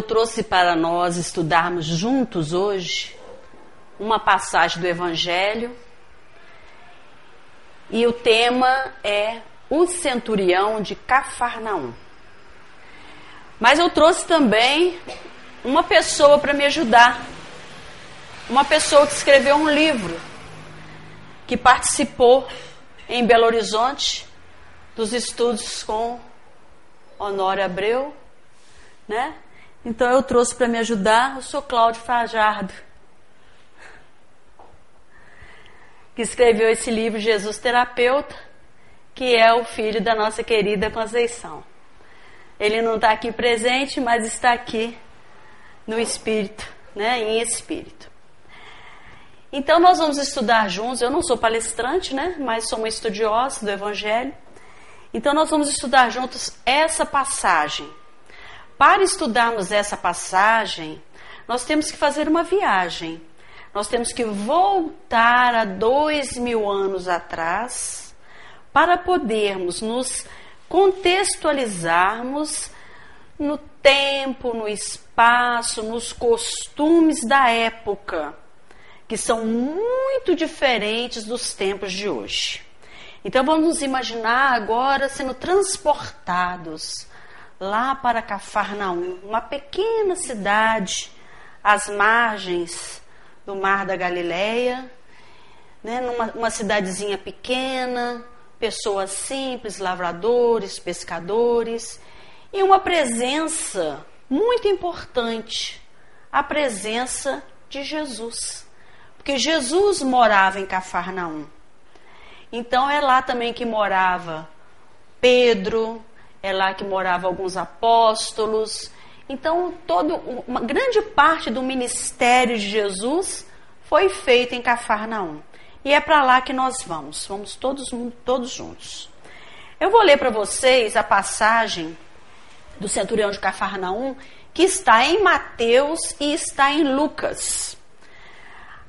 eu trouxe para nós estudarmos juntos hoje uma passagem do Evangelho e o tema é o centurião de Cafarnaum. Mas eu trouxe também uma pessoa para me ajudar, uma pessoa que escreveu um livro, que participou em Belo Horizonte dos estudos com Honório Abreu, né? Então eu trouxe para me ajudar o senhor Cláudio Fajardo, que escreveu esse livro Jesus Terapeuta, que é o filho da nossa querida Conceição. Ele não está aqui presente, mas está aqui no espírito, né? Em espírito. Então nós vamos estudar juntos. Eu não sou palestrante, né? Mas sou uma estudiosa do Evangelho. Então nós vamos estudar juntos essa passagem para estudarmos essa passagem, nós temos que fazer uma viagem. Nós temos que voltar a dois mil anos atrás para podermos nos contextualizarmos no tempo, no espaço, nos costumes da época, que são muito diferentes dos tempos de hoje. Então vamos nos imaginar agora sendo transportados lá para Cafarnaum, uma pequena cidade às margens do Mar da Galileia, né, numa uma cidadezinha pequena, pessoas simples, lavradores, pescadores, e uma presença muito importante, a presença de Jesus. Porque Jesus morava em Cafarnaum. Então é lá também que morava Pedro, é lá que moravam alguns apóstolos. Então, todo, uma grande parte do ministério de Jesus foi feita em Cafarnaum. E é para lá que nós vamos, vamos todos, todos juntos. Eu vou ler para vocês a passagem do centurião de Cafarnaum, que está em Mateus e está em Lucas.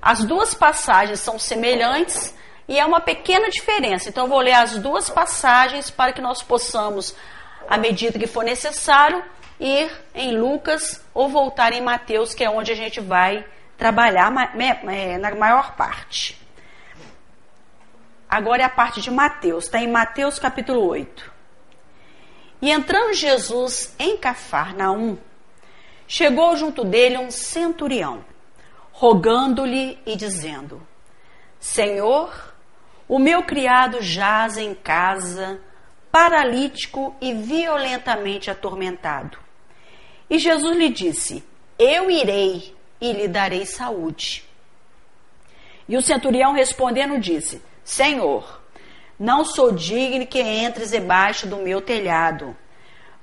As duas passagens são semelhantes e é uma pequena diferença. Então, eu vou ler as duas passagens para que nós possamos à medida que for necessário, ir em Lucas ou voltar em Mateus, que é onde a gente vai trabalhar na maior parte. Agora é a parte de Mateus, está em Mateus capítulo 8. E entrando Jesus em Cafarnaum, chegou junto dele um centurião, rogando-lhe e dizendo: Senhor, o meu criado jaz em casa, paralítico e violentamente atormentado. E Jesus lhe disse: Eu irei e lhe darei saúde. E o centurião respondendo disse: Senhor, não sou digno que entres debaixo do meu telhado,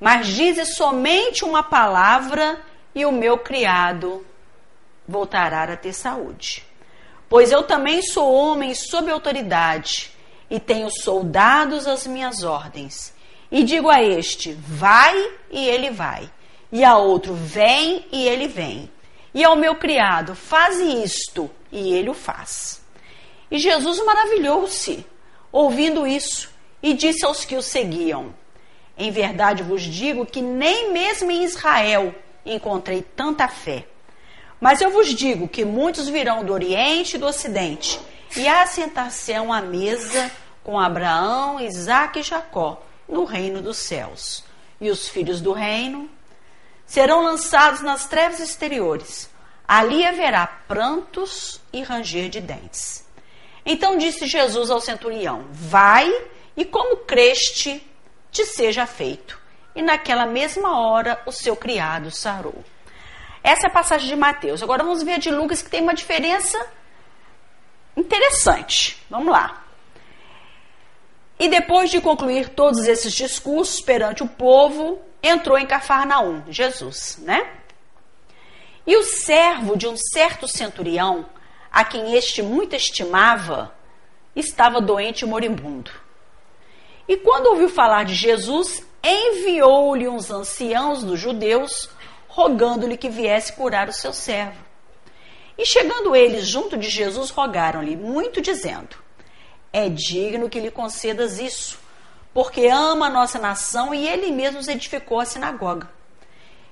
mas dizes somente uma palavra e o meu criado voltará a ter saúde. Pois eu também sou homem sob autoridade e tenho soldados às minhas ordens. E digo a este: vai, e ele vai. E a outro: vem, e ele vem. E ao meu criado: faz isto, e ele o faz. E Jesus maravilhou-se, ouvindo isso, e disse aos que o seguiam: Em verdade vos digo que nem mesmo em Israel encontrei tanta fé. Mas eu vos digo que muitos virão do Oriente e do Ocidente e assentar-se-ão à mesa com Abraão, Isaque e Jacó no reino dos céus. E os filhos do reino serão lançados nas trevas exteriores. Ali haverá prantos e ranger de dentes. Então disse Jesus ao centurião: Vai e como creste, te seja feito. E naquela mesma hora o seu criado sarou. Essa é a passagem de Mateus. Agora vamos ver a de Lucas, que tem uma diferença interessante. Vamos lá. E depois de concluir todos esses discursos perante o povo, entrou em Cafarnaum, Jesus, né? E o servo de um certo centurião, a quem este muito estimava, estava doente e moribundo. E quando ouviu falar de Jesus, enviou-lhe uns anciãos dos judeus, rogando-lhe que viesse curar o seu servo. E chegando eles junto de Jesus, rogaram-lhe muito, dizendo: É digno que lhe concedas isso, porque ama a nossa nação e ele mesmo edificou a sinagoga.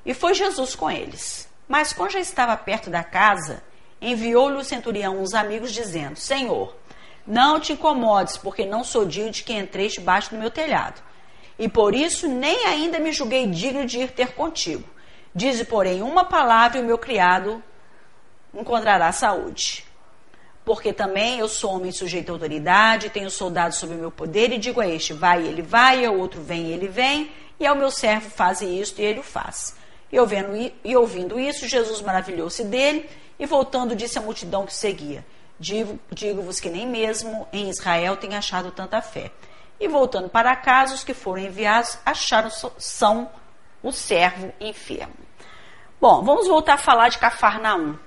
E foi Jesus com eles. Mas quando já estava perto da casa, enviou-lhe o centurião uns amigos, dizendo: Senhor, não te incomodes, porque não sou digno de que entreis debaixo do meu telhado. E por isso nem ainda me julguei digno de ir ter contigo. Dize, porém, uma palavra e o meu criado encontrará saúde. Porque também eu sou homem sujeito à autoridade, tenho soldados sob o meu poder, e digo a este, vai, ele vai, ao outro vem, ele vem, e ao meu servo faz isto, e ele o faz. E ouvindo, e ouvindo isso, Jesus maravilhou-se dele, e voltando disse à multidão que seguia, Digo-vos que nem mesmo em Israel tem achado tanta fé. E voltando para casa, os que foram enviados acharam são o servo enfermo. Bom, vamos voltar a falar de Cafarnaum.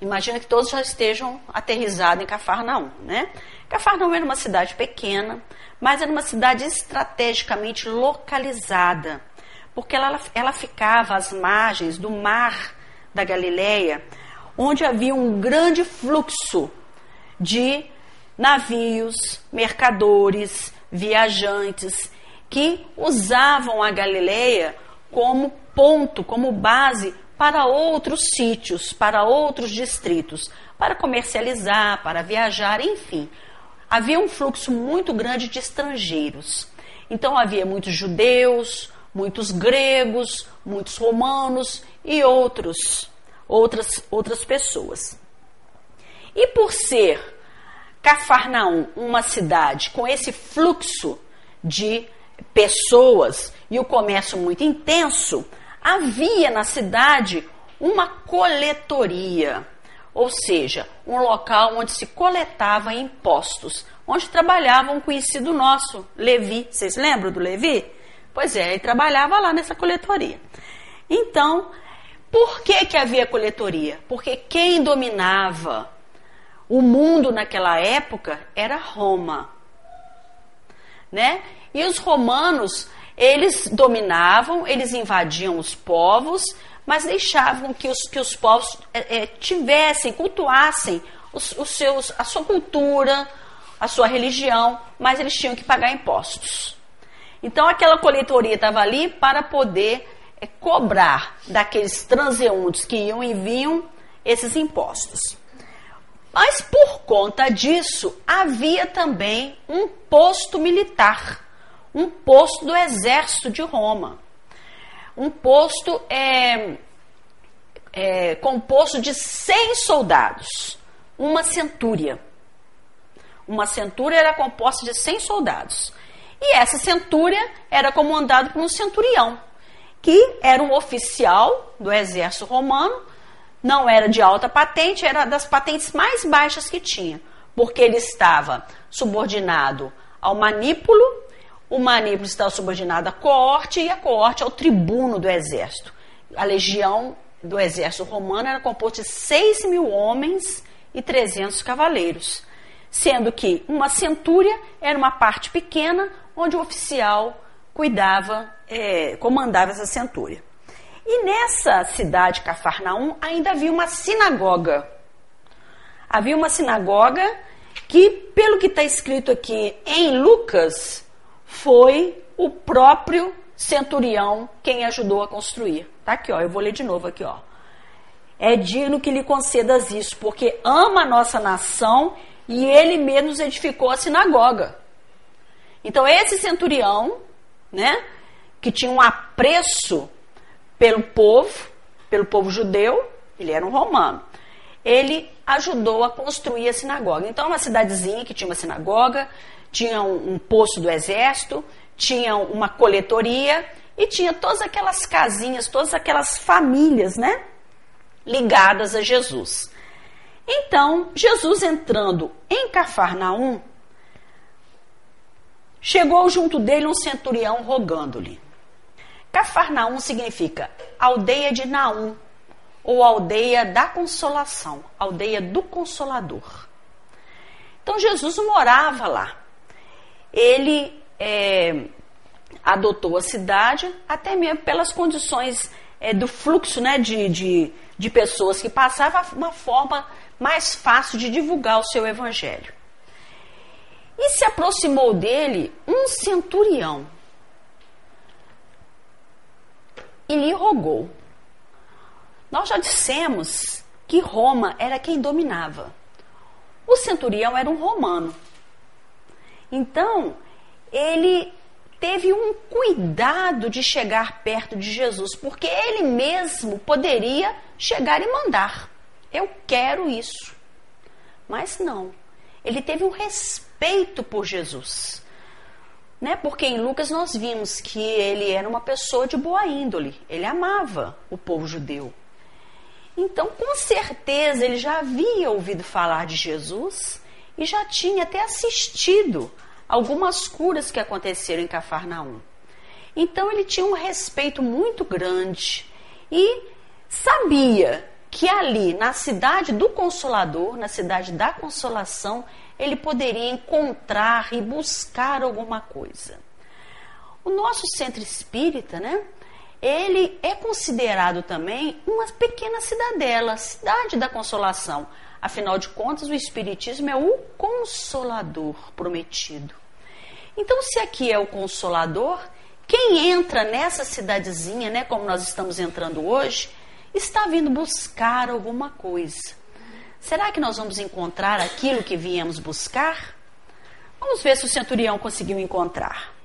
Imagina que todos já estejam aterrizados em Cafarnaum, né? Cafarnaum era uma cidade pequena, mas era uma cidade estrategicamente localizada, porque ela, ela ficava às margens do mar da Galileia, onde havia um grande fluxo de navios, mercadores, viajantes que usavam a Galileia como ponto, como base para outros sítios, para outros distritos, para comercializar, para viajar, enfim. Havia um fluxo muito grande de estrangeiros. Então havia muitos judeus, muitos gregos, muitos romanos e outros, outras, outras pessoas. E por ser Cafarnaum uma cidade com esse fluxo de pessoas e o comércio muito intenso, havia na cidade uma coletoria, ou seja, um local onde se coletava impostos, onde trabalhava um conhecido nosso, Levi. Vocês lembram do Levi? Pois é, ele trabalhava lá nessa coletoria. Então, por que, que havia coletoria? Porque quem dominava o mundo naquela época era Roma, né? E os romanos, eles dominavam, eles invadiam os povos, mas deixavam que os, que os povos é, é, tivessem, cultuassem os, os seus, a sua cultura, a sua religião, mas eles tinham que pagar impostos. Então aquela coletoria estava ali para poder é, cobrar daqueles transeuntes que iam e vinham esses impostos. Mas por conta disso, havia também um posto militar, um posto do exército de Roma. Um posto é, é, composto de 100 soldados, uma centúria. Uma centúria era composta de 100 soldados. E essa centúria era comandada por um centurião, que era um oficial do exército romano não era de alta patente, era das patentes mais baixas que tinha, porque ele estava subordinado ao manípulo, o manípulo estava subordinado à coorte e a coorte ao tribuno do exército. A legião do exército romano era composta de 6 mil homens e 300 cavaleiros, sendo que uma centúria era uma parte pequena onde o oficial cuidava, é, comandava essa centúria. E nessa cidade, Cafarnaum, ainda havia uma sinagoga. Havia uma sinagoga que, pelo que está escrito aqui em Lucas, foi o próprio centurião quem ajudou a construir. Tá aqui, ó, eu vou ler de novo aqui, ó. É digno que lhe concedas isso, porque ama a nossa nação e ele mesmo edificou a sinagoga. Então esse centurião, né, que tinha um apreço pelo povo, pelo povo judeu, ele era um romano. Ele ajudou a construir a sinagoga. Então, uma cidadezinha que tinha uma sinagoga, tinha um, um posto do exército, tinha uma coletoria e tinha todas aquelas casinhas, todas aquelas famílias, né? Ligadas a Jesus. Então, Jesus entrando em Cafarnaum, chegou junto dele um centurião rogando-lhe: Cafarnaum significa aldeia de Naum, ou aldeia da consolação, aldeia do consolador. Então Jesus morava lá. Ele é, adotou a cidade, até mesmo pelas condições é, do fluxo né, de, de, de pessoas que passavam, uma forma mais fácil de divulgar o seu evangelho. E se aproximou dele um centurião, e lhe rogou. Nós já dissemos que Roma era quem dominava. O centurião era um romano. Então, ele teve um cuidado de chegar perto de Jesus, porque ele mesmo poderia chegar e mandar. Eu quero isso. Mas não. Ele teve um respeito por Jesus. Né? Porque em Lucas nós vimos que ele era uma pessoa de boa índole, ele amava o povo judeu. Então, com certeza, ele já havia ouvido falar de Jesus e já tinha até assistido algumas curas que aconteceram em Cafarnaum. Então, ele tinha um respeito muito grande e sabia que ali, na cidade do Consolador, na cidade da Consolação, ele poderia encontrar e buscar alguma coisa. O nosso centro espírita, né? Ele é considerado também uma pequena cidadela, cidade da consolação. Afinal de contas, o Espiritismo é o consolador prometido. Então, se aqui é o consolador, quem entra nessa cidadezinha, né, como nós estamos entrando hoje, está vindo buscar alguma coisa. Será que nós vamos encontrar aquilo que viemos buscar? Vamos ver se o centurião conseguiu encontrar.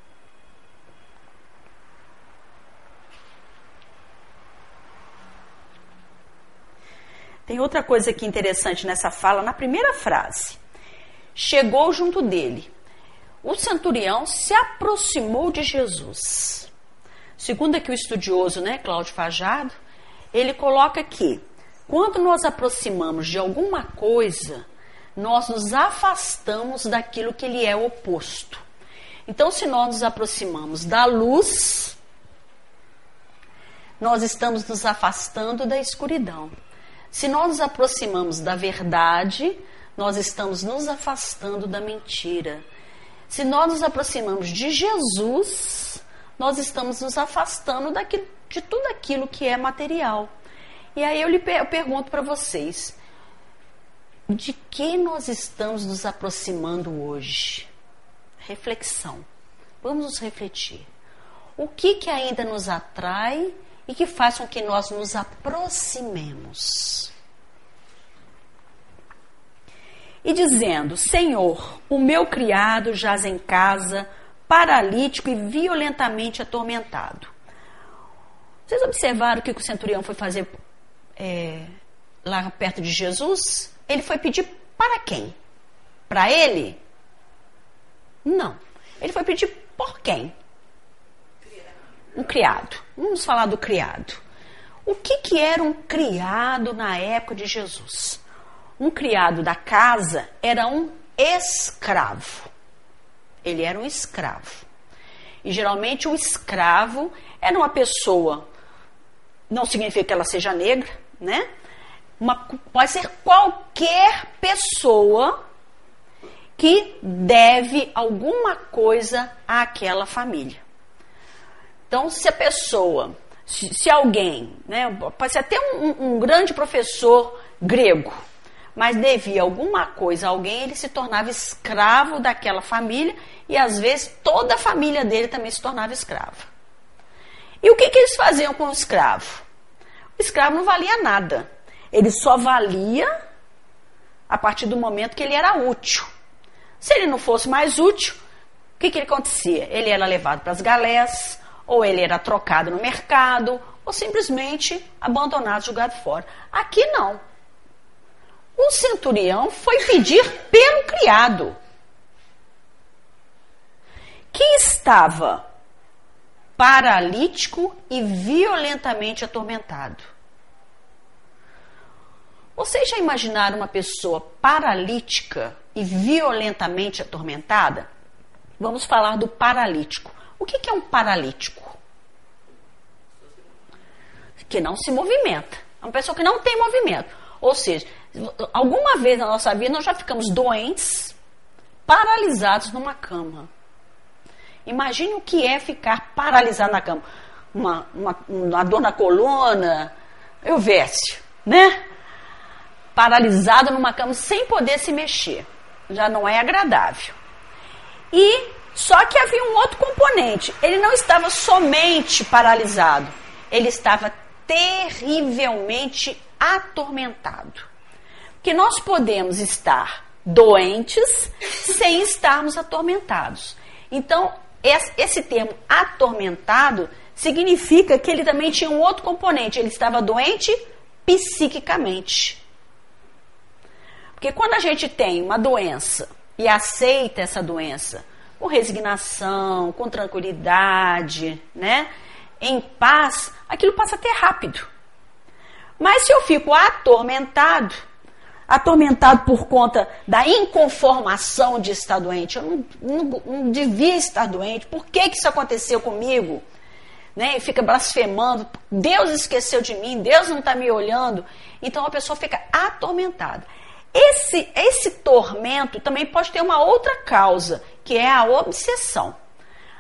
Tem outra coisa aqui interessante nessa fala, na primeira frase. Chegou junto dele. O centurião se aproximou de Jesus. Segundo aqui o estudioso, né, Cláudio Fajado, ele coloca que quando nós aproximamos de alguma coisa, nós nos afastamos daquilo que ele é oposto. Então, se nós nos aproximamos da luz, nós estamos nos afastando da escuridão. Se nós nos aproximamos da verdade, nós estamos nos afastando da mentira. Se nós nos aproximamos de Jesus, nós estamos nos afastando daquilo, de tudo aquilo que é material. E aí eu, lhe, eu pergunto para vocês: de que nós estamos nos aproximando hoje? Reflexão. Vamos nos refletir. O que, que ainda nos atrai e que faz com que nós nos aproximemos? E dizendo: Senhor, o meu criado jaz em casa, paralítico e violentamente atormentado. Vocês observaram o que o centurião foi fazer é, lá perto de Jesus, ele foi pedir para quem? Para ele? Não. Ele foi pedir por quem? Um criado. Vamos falar do criado. O que, que era um criado na época de Jesus? Um criado da casa era um escravo. Ele era um escravo. E geralmente o escravo era uma pessoa, não significa que ela seja negra, né? Uma, pode ser qualquer pessoa que deve alguma coisa àquela família. Então, se a pessoa, se, se alguém, né, pode ser até um, um grande professor grego, mas devia alguma coisa a alguém, ele se tornava escravo daquela família e às vezes toda a família dele também se tornava escrava. E o que, que eles faziam com o escravo? O escravo não valia nada. Ele só valia a partir do momento que ele era útil. Se ele não fosse mais útil, o que, que acontecia? Ele era levado para as galés, ou ele era trocado no mercado, ou simplesmente abandonado, jogado fora. Aqui não. O centurião foi pedir pelo criado, que estava paralítico e violentamente atormentado. Vocês já imaginaram uma pessoa paralítica e violentamente atormentada? Vamos falar do paralítico. O que é um paralítico? Que não se movimenta. É uma pessoa que não tem movimento. Ou seja, alguma vez na nossa vida nós já ficamos doentes, paralisados numa cama. Imagine o que é ficar paralisado na cama. Uma, uma, uma dor na coluna, eu veste, né? Paralisado numa cama sem poder se mexer. Já não é agradável. E só que havia um outro componente. Ele não estava somente paralisado, ele estava terrivelmente atormentado. Que nós podemos estar doentes sem estarmos atormentados. Então, esse termo atormentado significa que ele também tinha um outro componente. Ele estava doente psiquicamente. Porque quando a gente tem uma doença e aceita essa doença com resignação, com tranquilidade, né? Em paz, aquilo passa até rápido. Mas se eu fico atormentado, atormentado por conta da inconformação de estar doente, eu não, não, não devia estar doente, por que, que isso aconteceu comigo? Né? E fica blasfemando, Deus esqueceu de mim, Deus não está me olhando. Então a pessoa fica atormentada. Esse, esse tormento também pode ter uma outra causa, que é a obsessão.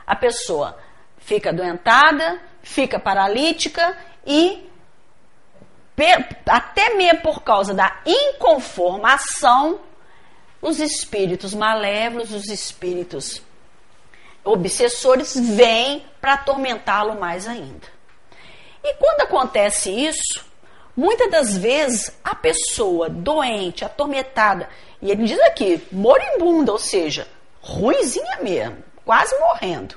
A pessoa fica adoentada, fica paralítica e até mesmo por causa da inconformação, os espíritos malévolos, os espíritos obsessores vêm para atormentá-lo mais ainda. E quando acontece isso, muitas das vezes a pessoa doente, atormentada, e ele diz aqui, moribunda, ou seja, ruizinha mesmo, quase morrendo,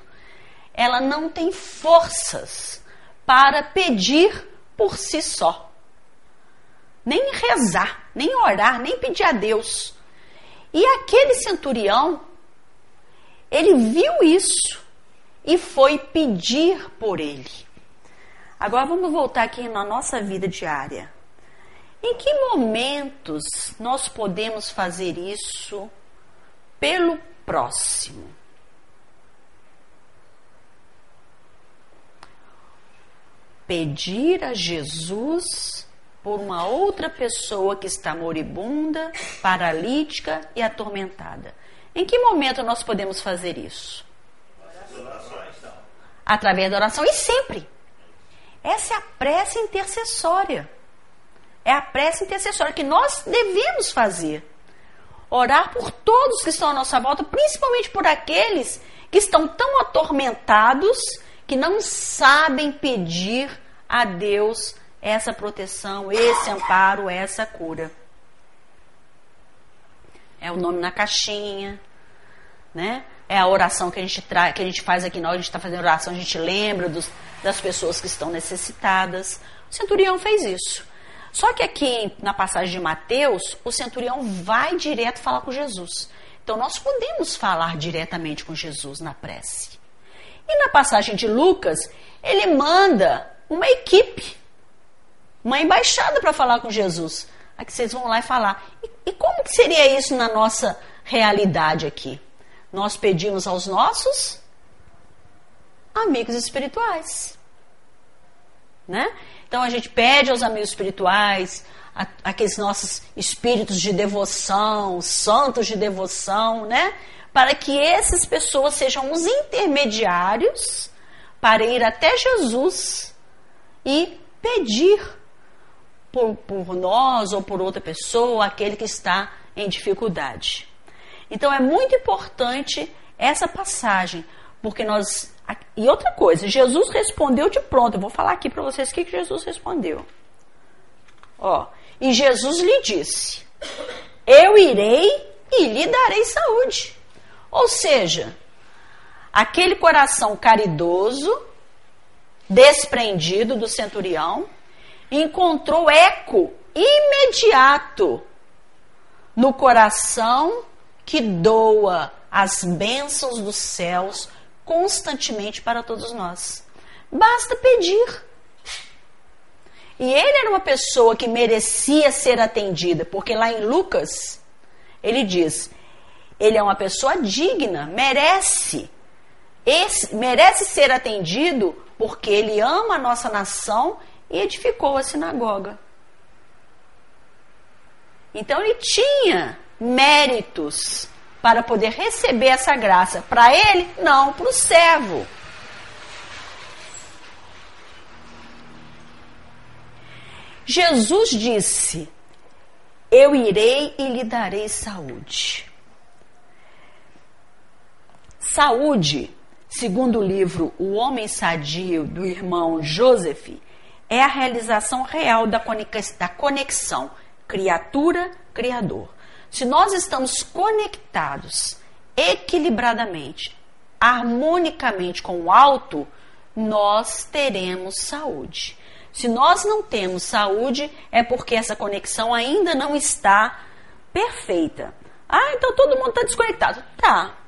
ela não tem forças para pedir por si só nem rezar, nem orar, nem pedir a Deus. E aquele centurião, ele viu isso e foi pedir por ele. Agora vamos voltar aqui na nossa vida diária. Em que momentos nós podemos fazer isso pelo próximo? Pedir a Jesus por uma outra pessoa que está moribunda, paralítica e atormentada. Em que momento nós podemos fazer isso? Através da oração e sempre. Essa é a prece intercessória. É a prece intercessória que nós devemos fazer. Orar por todos que estão à nossa volta, principalmente por aqueles que estão tão atormentados que não sabem pedir a Deus essa proteção, esse amparo, essa cura. É o nome na caixinha, né? É a oração que a gente, tra que a gente faz aqui, nós a gente está fazendo oração, a gente lembra dos, das pessoas que estão necessitadas. O centurião fez isso. Só que aqui na passagem de Mateus, o centurião vai direto falar com Jesus. Então nós podemos falar diretamente com Jesus na prece. E na passagem de Lucas, ele manda uma equipe uma embaixada para falar com Jesus. Aqui vocês vão lá e falar. E, e como que seria isso na nossa realidade aqui? Nós pedimos aos nossos amigos espirituais. Né? Então a gente pede aos amigos espirituais, a, aqueles nossos espíritos de devoção, santos de devoção, né? Para que essas pessoas sejam os intermediários para ir até Jesus e pedir por, por nós ou por outra pessoa, aquele que está em dificuldade. Então é muito importante essa passagem, porque nós. E outra coisa, Jesus respondeu de pronto. Eu vou falar aqui para vocês o que, que Jesus respondeu. Ó, e Jesus lhe disse: Eu irei e lhe darei saúde. Ou seja, aquele coração caridoso, desprendido do centurião, encontrou eco imediato no coração que doa as bênçãos dos céus constantemente para todos nós. Basta pedir. E ele era uma pessoa que merecia ser atendida, porque lá em Lucas ele diz: ele é uma pessoa digna, merece. Esse, merece ser atendido porque ele ama a nossa nação e edificou a sinagoga. Então ele tinha méritos para poder receber essa graça. Para ele, não, para o servo. Jesus disse: Eu irei e lhe darei saúde. Saúde, segundo o livro O Homem Sadio do irmão Joseph, é a realização real da conexão criatura-criador. Se nós estamos conectados equilibradamente, harmonicamente com o alto, nós teremos saúde. Se nós não temos saúde, é porque essa conexão ainda não está perfeita. Ah, então todo mundo está desconectado. Tá.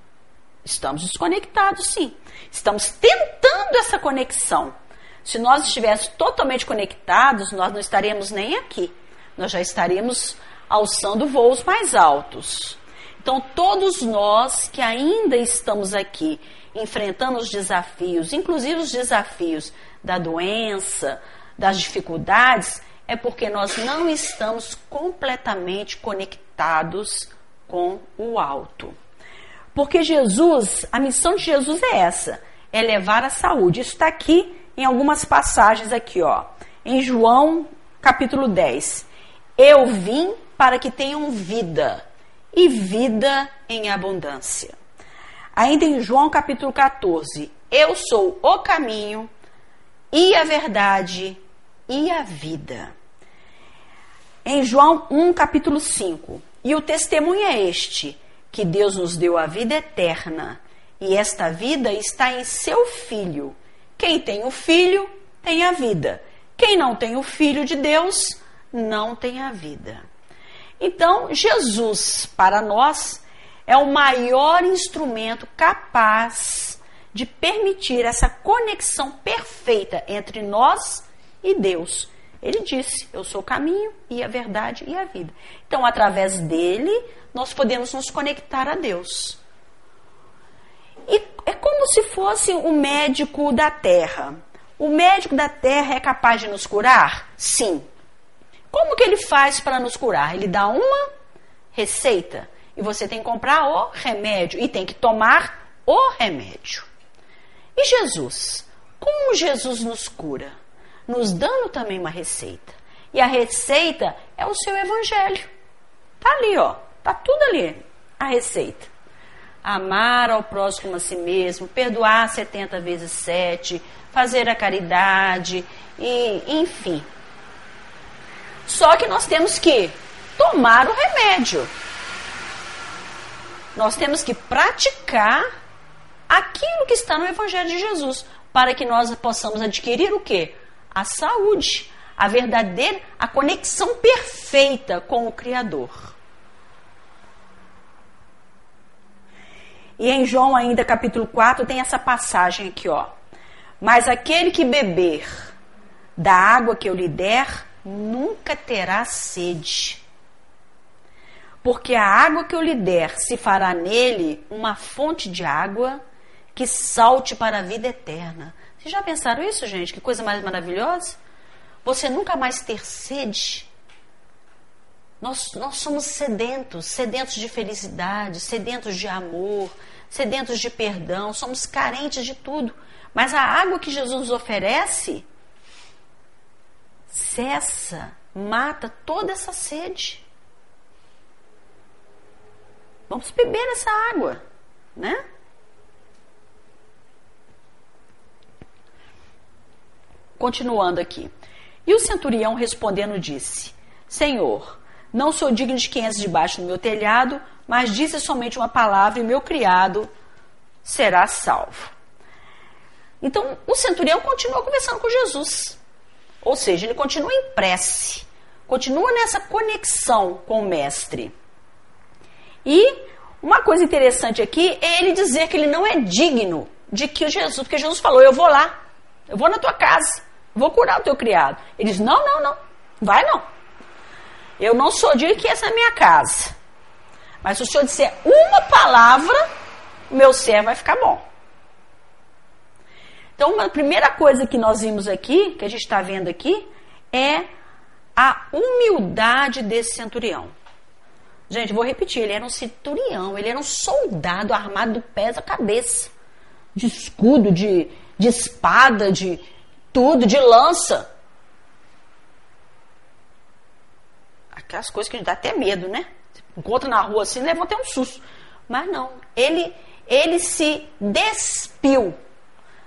Estamos desconectados, sim. Estamos tentando essa conexão. Se nós estivéssemos totalmente conectados, nós não estaríamos nem aqui. Nós já estaríamos alçando voos mais altos. Então, todos nós que ainda estamos aqui enfrentando os desafios, inclusive os desafios da doença, das dificuldades, é porque nós não estamos completamente conectados com o alto. Porque Jesus, a missão de Jesus é essa, é levar a saúde. Isso está aqui em algumas passagens aqui, ó. Em João, capítulo 10. Eu vim para que tenham vida e vida em abundância. Ainda em João capítulo 14, eu sou o caminho e a verdade e a vida. Em João 1 capítulo 5, e o testemunho é este, que Deus nos deu a vida eterna, e esta vida está em seu filho. Quem tem o filho tem a vida. Quem não tem o filho de Deus não tem a vida. Então, Jesus, para nós, é o maior instrumento capaz de permitir essa conexão perfeita entre nós e Deus. Ele disse: Eu sou o caminho e a verdade e a vida. Então, através dele, nós podemos nos conectar a Deus. E é como se fosse o médico da terra. O médico da terra é capaz de nos curar? Sim. Como que ele faz para nos curar? Ele dá uma receita e você tem que comprar o remédio e tem que tomar o remédio. E Jesus? Como Jesus nos cura? Nos dando também uma receita. E a receita é o seu evangelho. Tá ali, ó. Tá tudo ali. A receita. Amar ao próximo a si mesmo, perdoar 70 vezes 7, fazer a caridade e enfim, só que nós temos que tomar o remédio. Nós temos que praticar aquilo que está no Evangelho de Jesus, para que nós possamos adquirir o quê? A saúde, a verdadeira, a conexão perfeita com o Criador. E em João ainda capítulo 4 tem essa passagem aqui, ó. Mas aquele que beber da água que eu lhe der, nunca terá sede. Porque a água que eu lhe der se fará nele uma fonte de água que salte para a vida eterna. Vocês já pensaram isso, gente? Que coisa mais maravilhosa? Você nunca mais ter sede. Nós, nós somos sedentos, sedentos de felicidade, sedentos de amor, sedentos de perdão, somos carentes de tudo. Mas a água que Jesus nos oferece cessa, mata toda essa sede. Vamos beber essa água, né? Continuando aqui. E o centurião respondendo disse: Senhor, não sou digno de quem és debaixo do meu telhado, mas disse somente uma palavra e meu criado será salvo. Então o centurião continuou conversando com Jesus. Ou seja, ele continua em prece, continua nessa conexão com o Mestre. E uma coisa interessante aqui é ele dizer que ele não é digno de que Jesus, porque Jesus falou: Eu vou lá, eu vou na tua casa, vou curar o teu criado. Ele diz: Não, não, não, vai não. Eu não sou digno que essa é a minha casa. Mas se o senhor disser uma palavra, meu servo vai ficar bom. Então, a primeira coisa que nós vimos aqui, que a gente está vendo aqui, é a humildade desse centurião. Gente, vou repetir, ele era um centurião, ele era um soldado armado do pés à cabeça. De escudo, de, de espada, de tudo, de lança. Aquelas coisas que dá até medo, né? Encontra na rua assim, leva até um susto. Mas não, ele, ele se despiu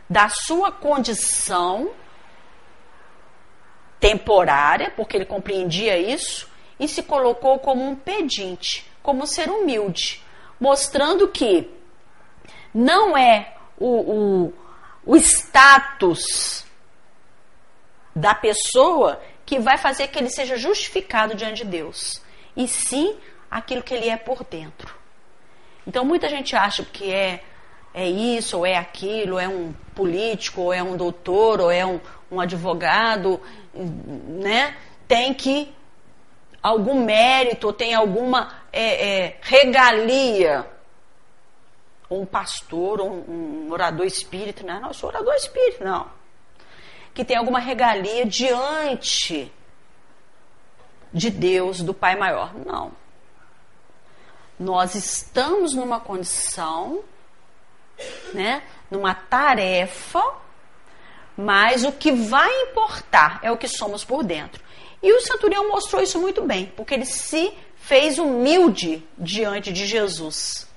da sua condição temporária, porque ele compreendia isso, e se colocou como um pedinte, como ser humilde, mostrando que não é o, o, o status da pessoa que vai fazer que ele seja justificado diante de Deus, e sim aquilo que ele é por dentro. Então muita gente acha que é é isso ou é aquilo, é um político, ou é um doutor, ou é um, um advogado, né? Tem que algum mérito, ou tem alguma é, é, regalia, ou um pastor, ou um, um orador espírita, né? Não, eu sou orador espírita, não. Que tem alguma regalia diante de Deus, do Pai Maior. Não. Nós estamos numa condição, né, numa tarefa, mas o que vai importar é o que somos por dentro. E o centurião mostrou isso muito bem, porque ele se fez humilde diante de Jesus.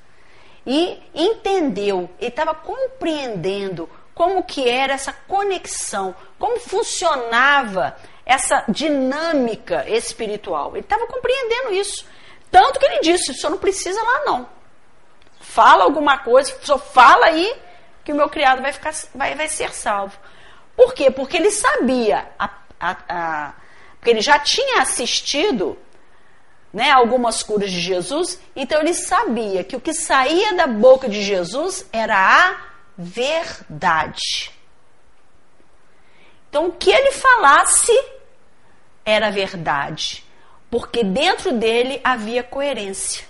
E entendeu, ele estava compreendendo como que era essa conexão, como funcionava essa dinâmica espiritual. Ele estava compreendendo isso. Tanto que ele disse: o senhor não precisa lá, não. Fala alguma coisa, só fala aí que o meu criado vai, ficar, vai, vai ser salvo. Por quê? Porque ele sabia, a, a, a, porque ele já tinha assistido né, algumas curas de Jesus, então ele sabia que o que saía da boca de Jesus era a verdade. Então o que ele falasse era verdade porque dentro dele havia coerência.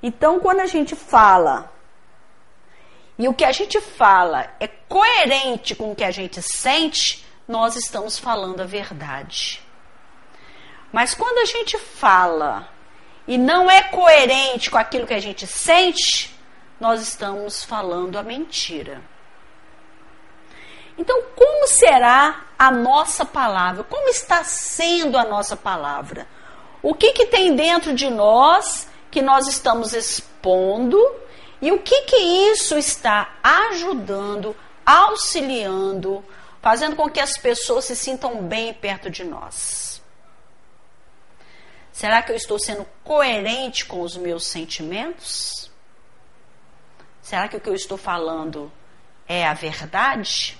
Então, quando a gente fala e o que a gente fala é coerente com o que a gente sente, nós estamos falando a verdade. Mas quando a gente fala e não é coerente com aquilo que a gente sente, nós estamos falando a mentira. Então, como será a nossa palavra? Como está sendo a nossa palavra? o que, que tem dentro de nós que nós estamos expondo e o que, que isso está ajudando, auxiliando, fazendo com que as pessoas se sintam bem perto de nós. Será que eu estou sendo coerente com os meus sentimentos? Será que o que eu estou falando é a verdade?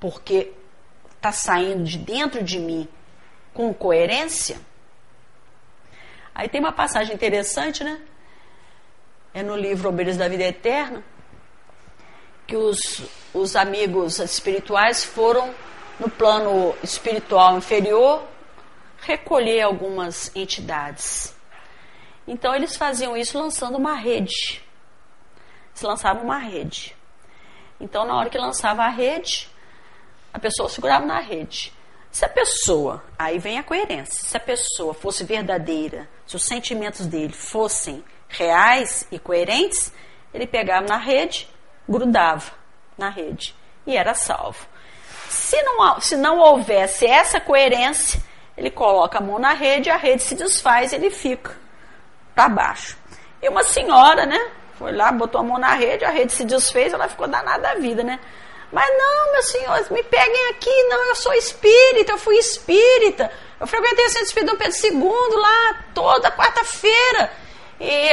Porque está saindo de dentro de mim com coerência. Aí tem uma passagem interessante, né? É no livro Obreiros da Vida Eterna, que os, os amigos espirituais foram no plano espiritual inferior recolher algumas entidades. Então eles faziam isso lançando uma rede. Eles lançavam uma rede. Então, na hora que lançava a rede, a pessoa segurava na rede. Se a pessoa, aí vem a coerência, se a pessoa fosse verdadeira, se os sentimentos dele fossem reais e coerentes, ele pegava na rede, grudava na rede e era salvo. Se não, se não houvesse essa coerência, ele coloca a mão na rede, a rede se desfaz ele fica para baixo. E uma senhora, né, foi lá, botou a mão na rede, a rede se desfez, ela ficou danada da vida, né? Mas não, meus senhores, me peguem aqui, não, eu sou espírita, eu fui espírita. Eu frequentei o Centro Espírita Dom Pedro II lá toda quarta-feira. E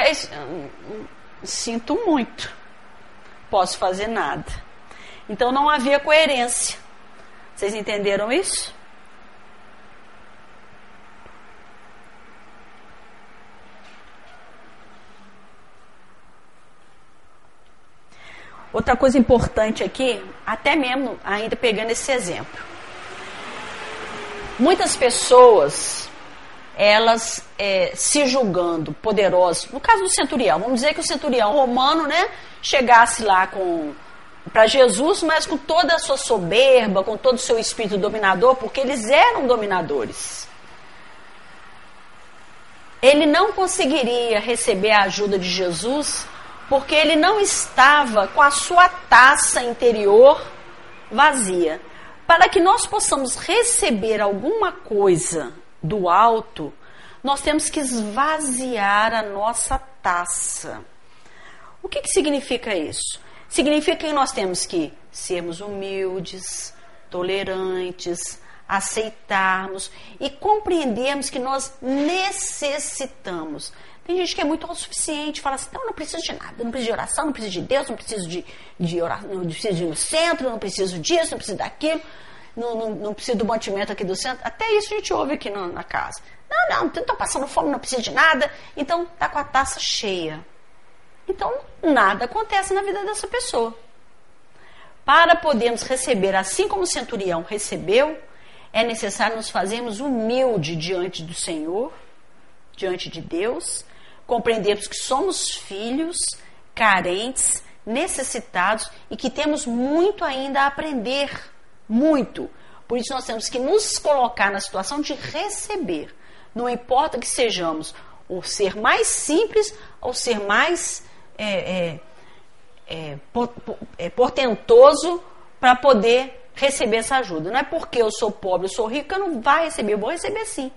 sinto muito. Posso fazer nada. Então não havia coerência. Vocês entenderam isso? Outra coisa importante aqui, até mesmo ainda pegando esse exemplo. Muitas pessoas, elas é, se julgando poderosas, no caso do centurião, vamos dizer que o centurião romano, né, chegasse lá com para Jesus, mas com toda a sua soberba, com todo o seu espírito dominador, porque eles eram dominadores. Ele não conseguiria receber a ajuda de Jesus porque ele não estava com a sua taça interior vazia. Para que nós possamos receber alguma coisa do alto, nós temos que esvaziar a nossa taça. O que, que significa isso? Significa que nós temos que sermos humildes, tolerantes, aceitarmos e compreendermos que nós necessitamos. Tem gente que é muito autossuficiente, fala assim, não, não preciso de nada, não preciso de oração, não preciso de Deus, não preciso de, de oração, não preciso de ir no centro, não preciso disso, não preciso daquilo, não, não, não preciso do mantimento aqui do centro. Até isso a gente ouve aqui no, na casa. Não, não, não estou passando fome, não preciso de nada, então tá com a taça cheia. Então, nada acontece na vida dessa pessoa. Para podermos receber, assim como o centurião recebeu, é necessário nos fazermos humilde diante do Senhor, diante de Deus, compreendermos que somos filhos, carentes, necessitados e que temos muito ainda a aprender. Muito. Por isso nós temos que nos colocar na situação de receber. Não importa que sejamos o ser mais simples ou ser mais é, é, é, é portentoso para poder receber essa ajuda. Não é porque eu sou pobre, eu sou rico, eu não vou receber. Eu vou receber sim.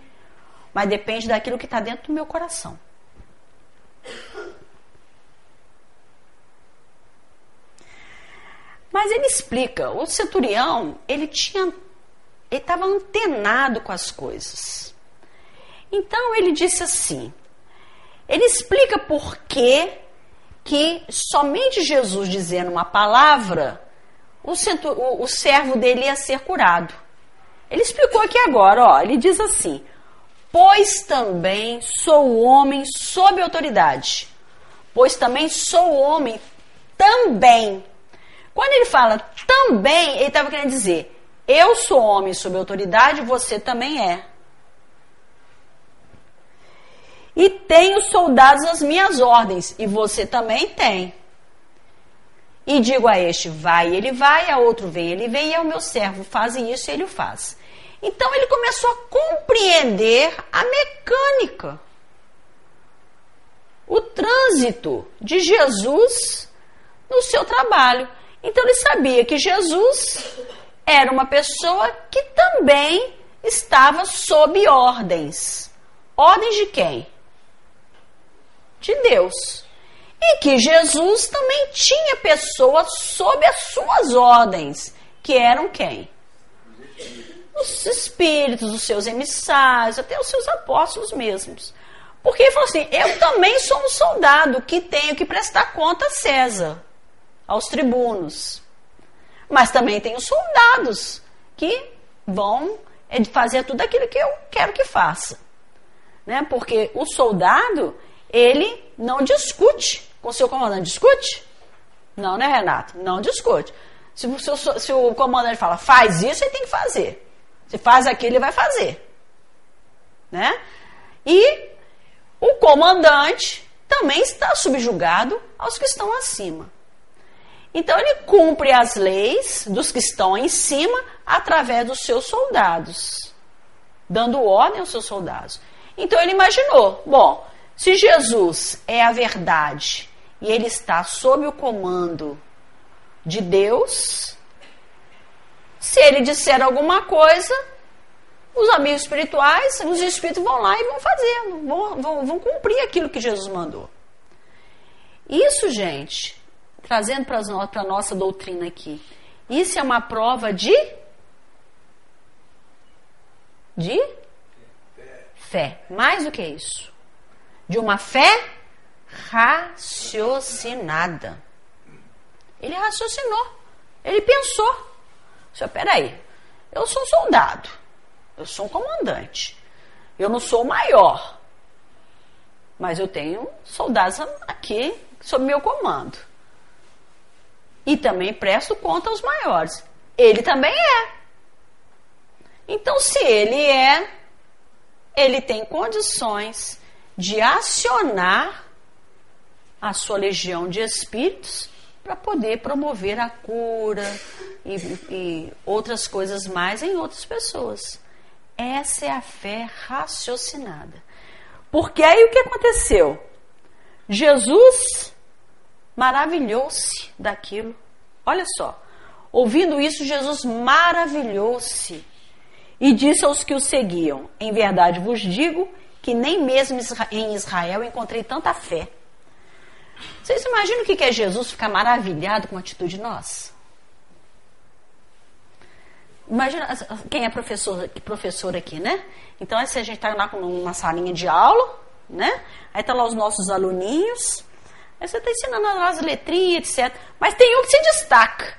Mas depende daquilo que está dentro do meu coração. Mas ele explica, o centurião, ele tinha ele estava antenado com as coisas. Então ele disse assim: ele explica por que que somente Jesus dizendo uma palavra, o, o, o servo dele ia ser curado. Ele explicou aqui agora, ó, ele diz assim: Pois também sou homem sob autoridade. Pois também sou homem também. Quando ele fala também, ele estava querendo dizer: Eu sou homem sob autoridade, você também é. E tenho soldados às minhas ordens, e você também tem. E digo a este, vai, ele vai, a outro vem, ele vem, e ao meu servo, fazem isso ele o faz. Então ele começou a compreender a mecânica, o trânsito de Jesus no seu trabalho. Então ele sabia que Jesus era uma pessoa que também estava sob ordens. Ordens de quem? de Deus. E que Jesus também tinha pessoas sob as suas ordens, que eram quem? Os espíritos, os seus emissários, até os seus apóstolos mesmos. Porque ele falou assim: eu também sou um soldado que tenho que prestar conta a César, aos tribunos. Mas também tenho soldados que vão é, fazer tudo aquilo que eu quero que faça. Né? Porque o soldado, ele não discute com o seu comandante. Discute? Não, né, Renato? Não discute. Se o, se, se o comandante fala, faz isso, ele tem que fazer. Se faz aquilo, ele vai fazer. Né? E o comandante também está subjugado aos que estão acima. Então ele cumpre as leis dos que estão em cima através dos seus soldados, dando ordem aos seus soldados. Então ele imaginou: bom, se Jesus é a verdade e ele está sob o comando de Deus, se ele disser alguma coisa, os amigos espirituais, os espíritos vão lá e vão fazer, vão, vão, vão cumprir aquilo que Jesus mandou. Isso, gente, trazendo para a nossa doutrina aqui, isso é uma prova de. de fé. Mais do que isso de uma fé raciocinada. Ele raciocinou, ele pensou. Senhor, peraí, eu sou um soldado, eu sou um comandante, eu não sou o maior, mas eu tenho soldados aqui sob meu comando. E também presto conta aos maiores. Ele também é. Então, se ele é, ele tem condições de acionar a sua legião de espíritos para poder promover a cura e, e, outras coisas mais em outras pessoas. Essa é a fé raciocinada. Porque aí o que aconteceu? Jesus maravilhou-se daquilo. Olha só, ouvindo isso, Jesus maravilhou-se e disse aos que o seguiam: Em verdade vos digo que nem mesmo em Israel encontrei tanta fé. Vocês imaginam o que é Jesus ficar maravilhado com a atitude nossa? Imagina quem é professor, professor aqui, né? Então, se a gente está numa salinha de aula, né? Aí tá lá os nossos aluninhos. Aí você está ensinando as letrinhas, etc. Mas tem um que se destaca.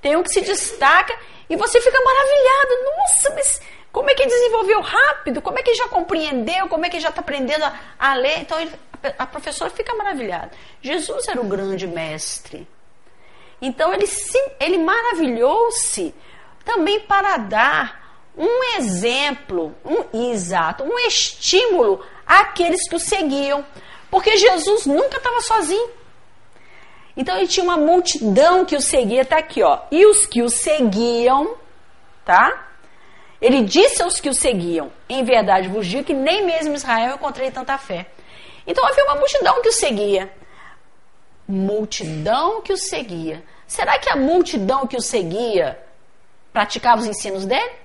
Tem um que se destaca e você fica maravilhado. Nossa, mas como é que desenvolveu rápido? Como é que já compreendeu? Como é que já está aprendendo a, a, ler? Então ele, a professora fica maravilhada. Jesus era o grande mestre. Então ele, ele maravilhou-se também para dar um exemplo, um exato, um estímulo àqueles que o seguiam, porque Jesus nunca estava sozinho. Então ele tinha uma multidão que o seguia, tá aqui, ó. E os que o seguiam, tá? Ele disse aos que o seguiam: Em verdade vos digo que nem mesmo em Israel eu encontrei tanta fé. Então havia uma multidão que o seguia. Multidão que o seguia. Será que a multidão que o seguia praticava os ensinos dele?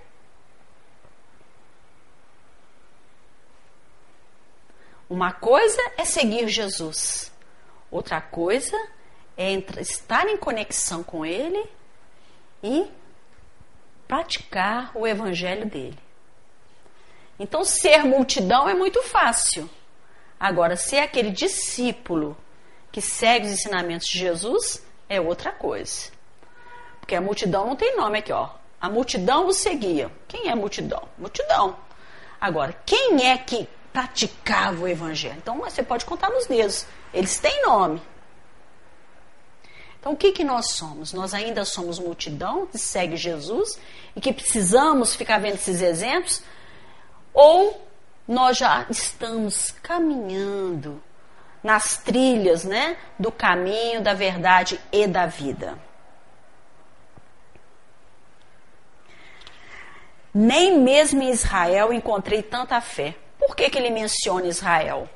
Uma coisa é seguir Jesus, outra coisa é estar em conexão com Ele e praticar o evangelho dele. Então, ser multidão é muito fácil. Agora, ser aquele discípulo que segue os ensinamentos de Jesus é outra coisa. Porque a multidão não tem nome aqui, ó. A multidão o seguia. Quem é multidão? Multidão. Agora, quem é que praticava o evangelho? Então, você pode contar nos dedos. Eles têm nome. Então, o que, que nós somos? Nós ainda somos multidão que segue Jesus e que precisamos ficar vendo esses exemplos? Ou nós já estamos caminhando nas trilhas né, do caminho, da verdade e da vida? Nem mesmo em Israel encontrei tanta fé. Por que, que ele menciona Israel?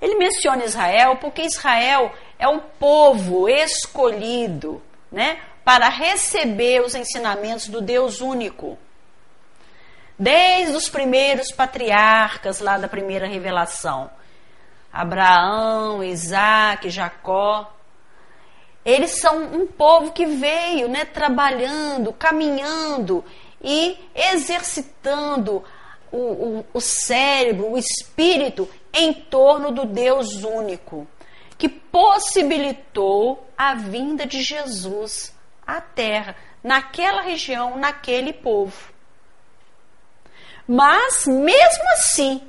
Ele menciona Israel porque Israel é o povo escolhido, né, para receber os ensinamentos do Deus único. Desde os primeiros patriarcas lá da primeira revelação, Abraão, Isaac, Jacó, eles são um povo que veio, né, trabalhando, caminhando e exercitando o, o, o cérebro, o espírito em torno do Deus único, que possibilitou a vinda de Jesus à terra, naquela região, naquele povo. Mas, mesmo assim,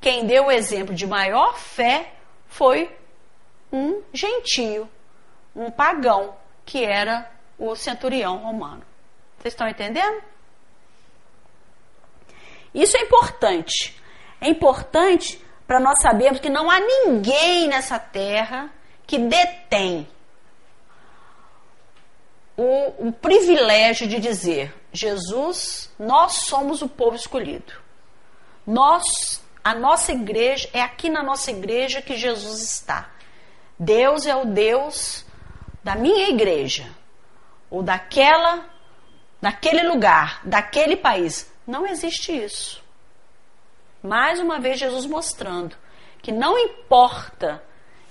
quem deu o exemplo de maior fé foi um gentio, um pagão, que era o centurião romano. Vocês estão entendendo? Isso é importante. É importante para nós sabermos que não há ninguém nessa terra que detém o, o, privilégio de dizer: Jesus, nós somos o povo escolhido. Nós, a nossa igreja, é aqui na nossa igreja que Jesus está. Deus é o Deus da minha igreja, ou daquela naquele lugar, daquele país. Não existe isso. Mais uma vez, Jesus mostrando que não importa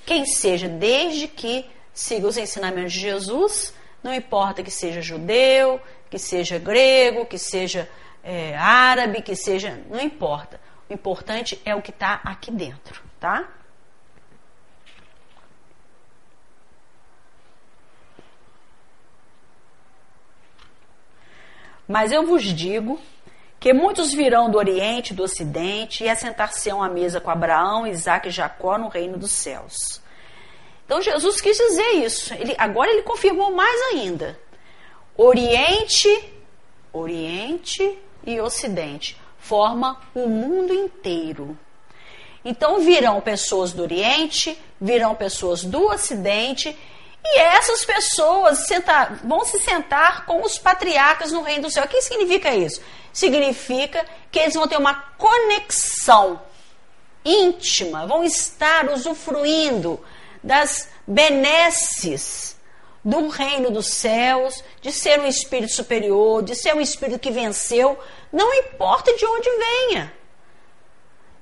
quem seja, desde que siga os ensinamentos de Jesus, não importa que seja judeu, que seja grego, que seja é, árabe, que seja. Não importa. O importante é o que está aqui dentro, tá? Mas eu vos digo que muitos virão do Oriente, do Ocidente e assentar-se-ão à mesa com Abraão, Isaac e Jacó no reino dos céus. Então Jesus quis dizer isso. Ele, agora ele confirmou mais ainda. Oriente, Oriente e Ocidente forma o mundo inteiro. Então virão pessoas do Oriente, virão pessoas do Ocidente e essas pessoas sentar, vão se sentar com os patriarcas no reino do céu. O que significa isso? Significa que eles vão ter uma conexão íntima, vão estar usufruindo das benesses do reino dos céus, de ser um espírito superior, de ser um espírito que venceu, não importa de onde venha.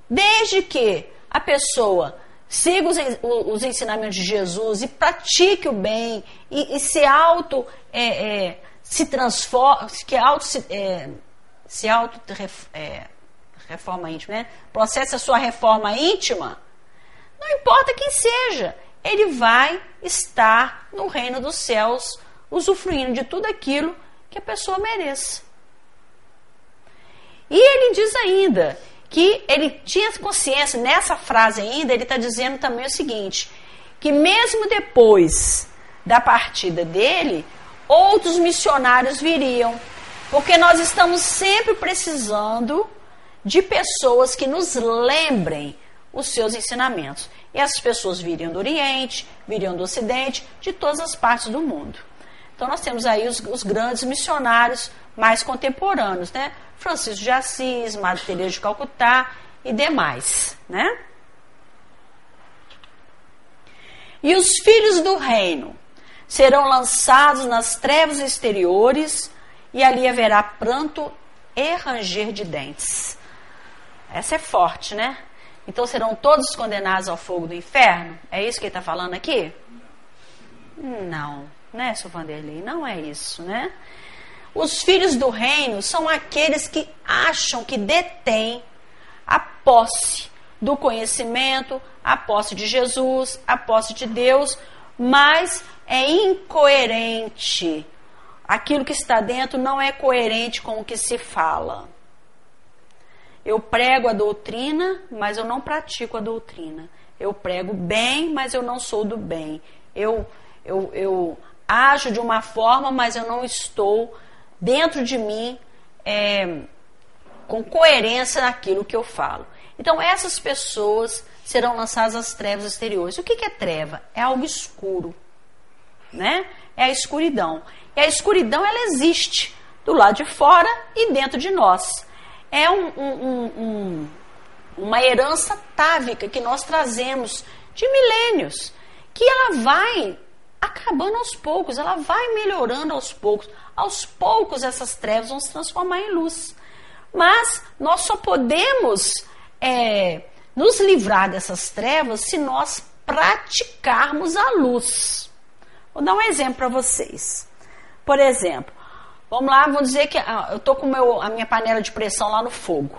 Desde que a pessoa siga os, os ensinamentos de Jesus e pratique o bem e, e se auto é, é, se transforma, que auto se, é, se auto é, reforma íntima, né? processa a sua reforma íntima, não importa quem seja, ele vai estar no reino dos céus, usufruindo de tudo aquilo que a pessoa mereça. E ele diz ainda que ele tinha consciência, nessa frase ainda, ele está dizendo também o seguinte: que mesmo depois da partida dele, outros missionários viriam, porque nós estamos sempre precisando de pessoas que nos lembrem os seus ensinamentos. E essas pessoas viriam do Oriente, viriam do Ocidente, de todas as partes do mundo. Então nós temos aí os, os grandes missionários mais contemporâneos, né? Francisco de Assis, Madre Teresa de Calcutá e demais, né? E os filhos do reino serão lançados nas trevas exteriores e ali haverá pranto e ranger de dentes. Essa é forte, né? Então serão todos condenados ao fogo do inferno? É isso que ele está falando aqui? Não, né, Sr. Vanderlei? Não é isso, né? Os filhos do reino são aqueles que acham que detêm a posse do conhecimento, a posse de Jesus, a posse de Deus, mas é incoerente. Aquilo que está dentro não é coerente com o que se fala. Eu prego a doutrina, mas eu não pratico a doutrina. Eu prego bem, mas eu não sou do bem. Eu, eu, eu ajo de uma forma, mas eu não estou dentro de mim é, com coerência naquilo que eu falo. Então, essas pessoas serão lançadas às trevas exteriores. O que, é treva? É algo escuro, né? É a escuridão. E a escuridão, ela existe do lado de fora e dentro de nós. É um, um, um, uma herança távica que nós trazemos de milênios, que ela vai acabando aos poucos, ela vai melhorando aos poucos. Aos poucos essas trevas vão se transformar em luz. Mas nós só podemos é, nos livrar dessas trevas se nós praticarmos a luz. Vou dar um exemplo para vocês. Por exemplo, vamos lá, vamos dizer que ah, eu estou com meu, a minha panela de pressão lá no fogo.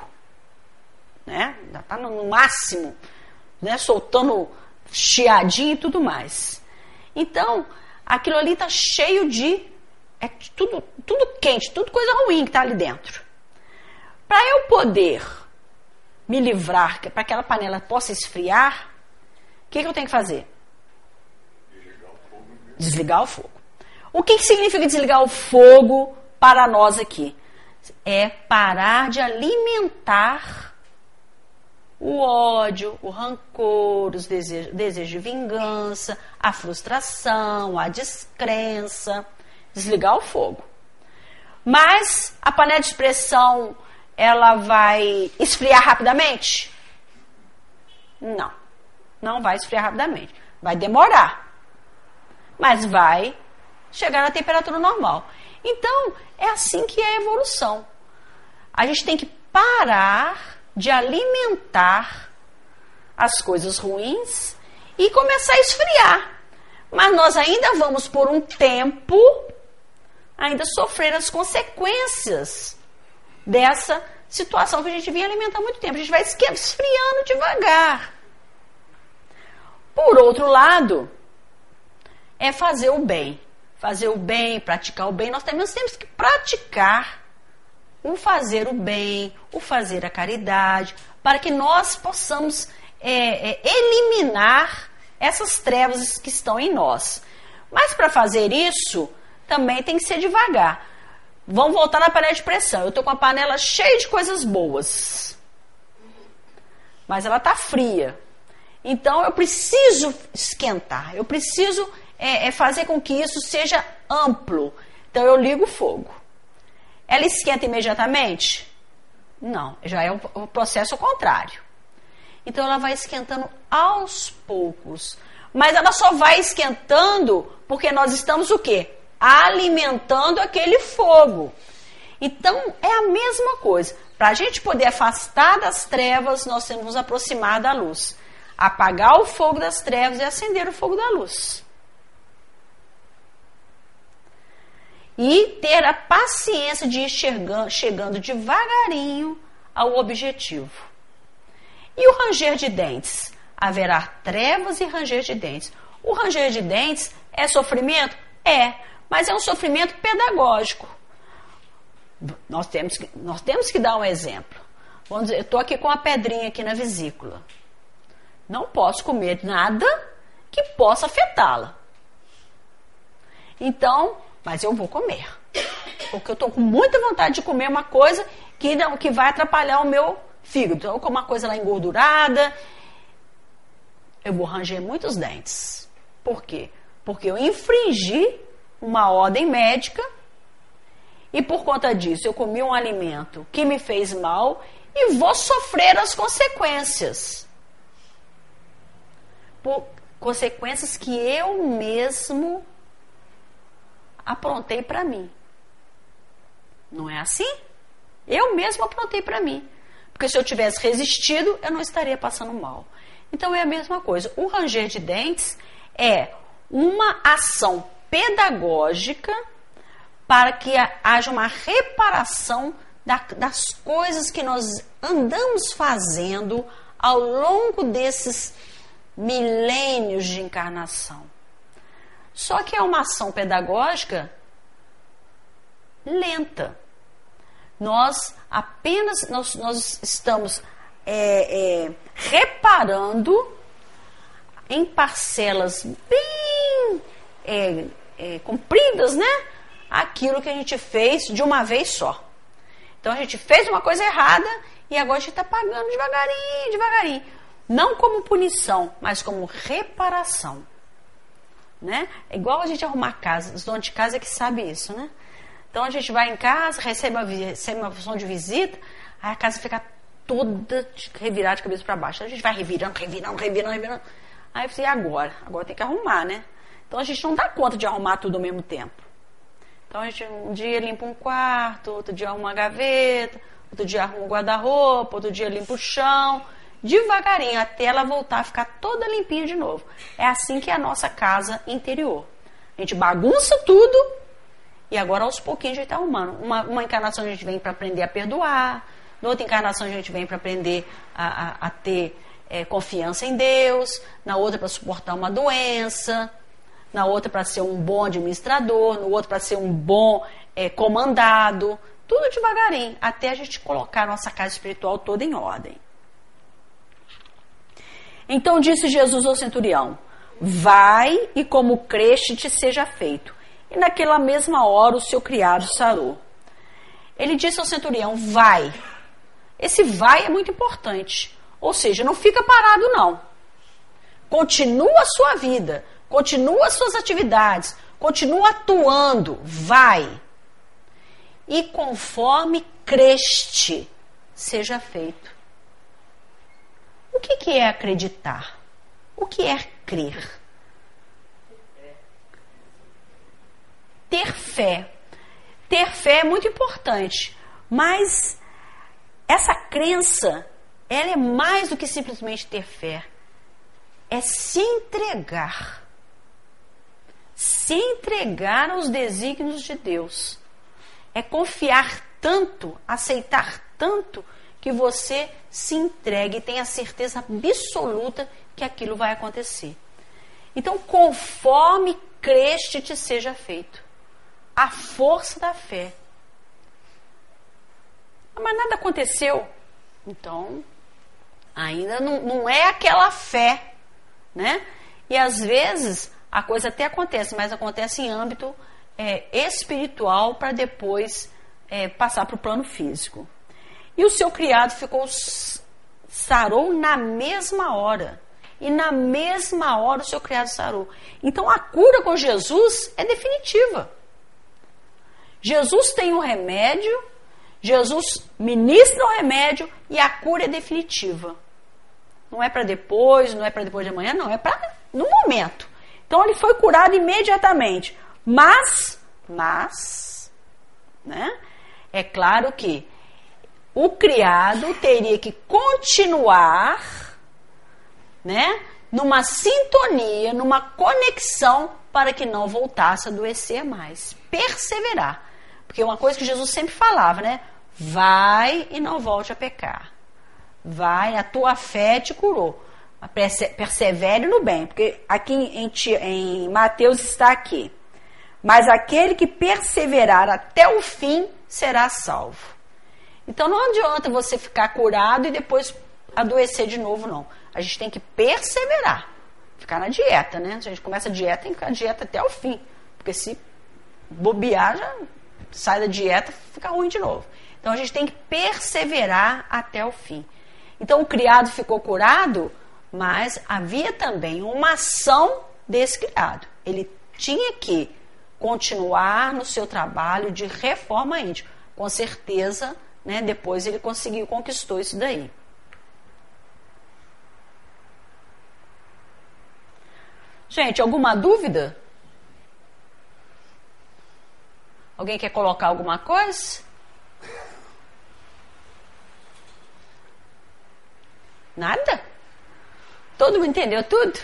Né? Já está no, no máximo, né? soltando chiadinho e tudo mais. Então, aquilo ali está cheio de. É tudo, tudo quente, tudo coisa ruim que está ali dentro. Para eu poder me livrar, para que aquela panela possa esfriar, o que, que eu tenho que fazer? Desligar o fogo. O que, que significa desligar o fogo para nós aqui? É parar de alimentar o ódio, o rancor, os desejo de vingança, a frustração, a descrença. Desligar o fogo. Mas a panela de expressão ela vai esfriar rapidamente? Não, não vai esfriar rapidamente. Vai demorar, mas vai chegar na temperatura normal. Então, é assim que é a evolução. A gente tem que parar de alimentar as coisas ruins e começar a esfriar. Mas nós ainda vamos, por um tempo, ainda sofrer as consequências dessa situação que a gente vinha alimentando há muito tempo. A gente vai esfriando devagar. Por outro lado, é fazer o bem. Fazer o bem, praticar o bem. Nós também temos que praticar o fazer o bem, o fazer a caridade, para que nós possamos é, é, eliminar essas trevas que estão em nós. Mas para fazer isso, também tem que ser devagar. Vamos voltar na panela de pressão. Eu estou com a panela cheia de coisas boas. Mas ela está fria. Então eu preciso esquentar. Eu preciso é, é fazer com que isso seja amplo. Então eu ligo o fogo. Ela esquenta imediatamente? Não, já é o processo contrário. Então ela vai esquentando aos poucos. Mas ela só vai esquentando porque nós estamos o quê? alimentando aquele fogo. Então é a mesma coisa. Para a gente poder afastar das trevas, nós temos que nos aproximar da luz. Apagar o fogo das trevas e acender o fogo da luz. E ter a paciência de ir chegando, chegando devagarinho ao objetivo. E o ranger de dentes? Haverá trevas e ranger de dentes. O ranger de dentes é sofrimento? É, mas é um sofrimento pedagógico. Nós temos que, nós temos que dar um exemplo. Vamos dizer, eu estou aqui com uma pedrinha aqui na vesícula. Não posso comer nada que possa afetá-la. Então, mas eu vou comer. Porque eu estou com muita vontade de comer uma coisa que, não, que vai atrapalhar o meu fígado. Então, eu como uma coisa lá engordurada, eu vou ranger muitos dentes. Por quê? Porque eu infringi uma ordem médica e por conta disso eu comi um alimento que me fez mal e vou sofrer as consequências. Por consequências que eu mesmo aprontei para mim. Não é assim? Eu mesmo aprontei para mim. Porque se eu tivesse resistido, eu não estaria passando mal. Então é a mesma coisa. O ranger de dentes é uma ação pedagógica para que haja uma reparação das coisas que nós andamos fazendo ao longo desses milênios de encarnação. Só que é uma ação pedagógica lenta. Nós apenas nós, nós estamos é, é, reparando em parcelas bem é, é, compridas, né? Aquilo que a gente fez de uma vez só. Então a gente fez uma coisa errada e agora a gente está pagando devagarinho, devagarinho. Não como punição, mas como reparação. Né? É igual a gente arrumar casa. Os donos de casa é que sabe isso, né? Então a gente vai em casa, recebe uma, recebe uma função de visita, aí a casa fica toda revirada de cabeça para baixo. a gente vai revirando, revirando, revirando, revirando. Aí eu falei, e agora? Agora tem que arrumar, né? Então a gente não dá conta de arrumar tudo ao mesmo tempo. Então a gente um dia limpa um quarto, outro dia arruma uma gaveta, outro dia arruma um guarda-roupa, outro dia limpa o chão, devagarinho, até ela voltar a ficar toda limpinha de novo. É assim que é a nossa casa interior. A gente bagunça tudo e agora aos pouquinhos a gente está arrumando. Uma, uma encarnação a gente vem para aprender a perdoar, na outra encarnação a gente vem para aprender a, a, a ter é, confiança em Deus, na outra para suportar uma doença na outra para ser um bom administrador, no outro para ser um bom é, comandado, tudo devagarinho, até a gente colocar a nossa casa espiritual toda em ordem. Então disse Jesus ao centurião: Vai e como creste te seja feito. E naquela mesma hora o seu criado sarou. Ele disse ao centurião: Vai. Esse vai é muito importante. Ou seja, não fica parado, não. Continua a sua vida continua suas atividades, continua atuando, vai. E conforme creste, seja feito. O que, que é acreditar? O que é crer? Ter fé. Ter fé é muito importante, mas essa crença, ela é mais do que simplesmente ter fé. É se entregar se entregar aos desígnios de Deus. É confiar tanto, aceitar tanto, que você se entregue e tenha certeza absoluta que aquilo vai acontecer. Então, conforme creste te seja feito. A força da fé. Mas nada aconteceu. Então, ainda não, não é aquela fé, né? E às vezes a coisa até acontece, mas acontece em âmbito é, espiritual para depois é, passar para o plano físico. E o seu criado ficou sarou na mesma hora. E na mesma hora o seu criado sarou. Então a cura com Jesus é definitiva. Jesus tem o um remédio, Jesus ministra o remédio e a cura é definitiva. Não é para depois, não é para depois de amanhã, não, é para no momento. Então ele foi curado imediatamente. Mas, mas, né? É claro que o criado teria que continuar, né? Numa sintonia, numa conexão para que não voltasse a adoecer mais. perseverar. Porque uma coisa que Jesus sempre falava, né? Vai e não volte a pecar. Vai, a tua fé te curou. Persevere no bem, porque aqui em, em Mateus está aqui. Mas aquele que perseverar até o fim será salvo. Então não adianta você ficar curado e depois adoecer de novo, não. A gente tem que perseverar. Ficar na dieta, né? Se a gente começa a dieta, tem que ficar dieta até o fim. Porque se bobear, já sai da dieta, fica ruim de novo. Então a gente tem que perseverar até o fim. Então o criado ficou curado, mas havia também uma ação desse criado. Ele tinha que continuar no seu trabalho de reforma íntima. Com certeza, né, depois ele conseguiu, conquistou isso daí. Gente, alguma dúvida? Alguém quer colocar alguma coisa? Nada? Todo mundo entendeu tudo?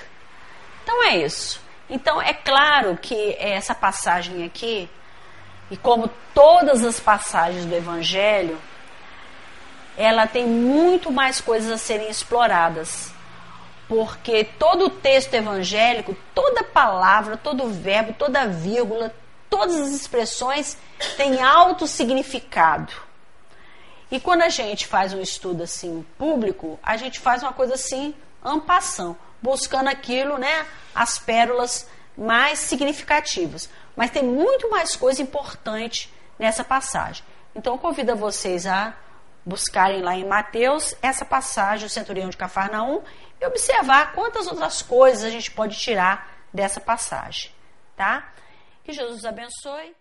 Então é isso. Então é claro que essa passagem aqui, e como todas as passagens do Evangelho, ela tem muito mais coisas a serem exploradas. Porque todo o texto evangélico, toda palavra, todo verbo, toda vírgula, todas as expressões têm alto significado. E quando a gente faz um estudo assim público, a gente faz uma coisa assim, ampação, buscando aquilo, né, as pérolas mais significativas. Mas tem muito mais coisa importante nessa passagem. Então, convido vocês a buscarem lá em Mateus essa passagem, o centurião de Cafarnaum, e observar quantas outras coisas a gente pode tirar dessa passagem, tá? Que Jesus abençoe.